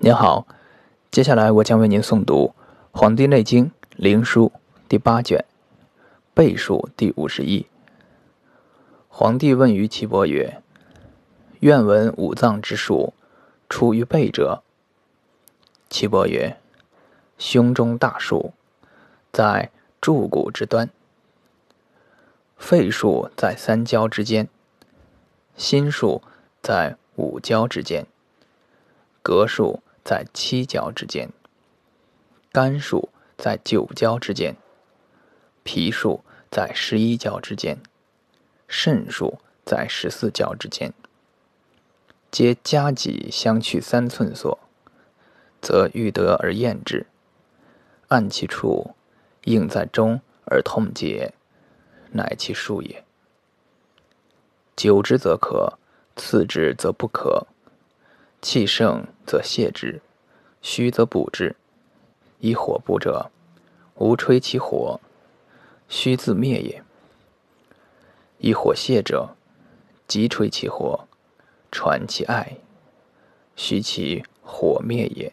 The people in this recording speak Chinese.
您好，接下来我将为您诵读《黄帝内经·灵枢》第八卷《备数》第五十一。皇帝问于岐伯曰：“愿闻五脏之数，出于背者。”岐伯曰：“胸中大数，在柱骨之端；肺数在三焦之间；心数在五焦之间；膈数。”在七焦之间，肝数在九焦之间，脾数在十一焦之间，肾数在十四焦之间，皆加己相去三寸所，则欲得而验之，按其处，应在中而痛结，乃其数也。久之则可，次之则不可。气盛则泻之，虚则补之。以火补者，无吹其火，虚自灭也；以火泄者，急吹其火，传其艾，虚其火灭也。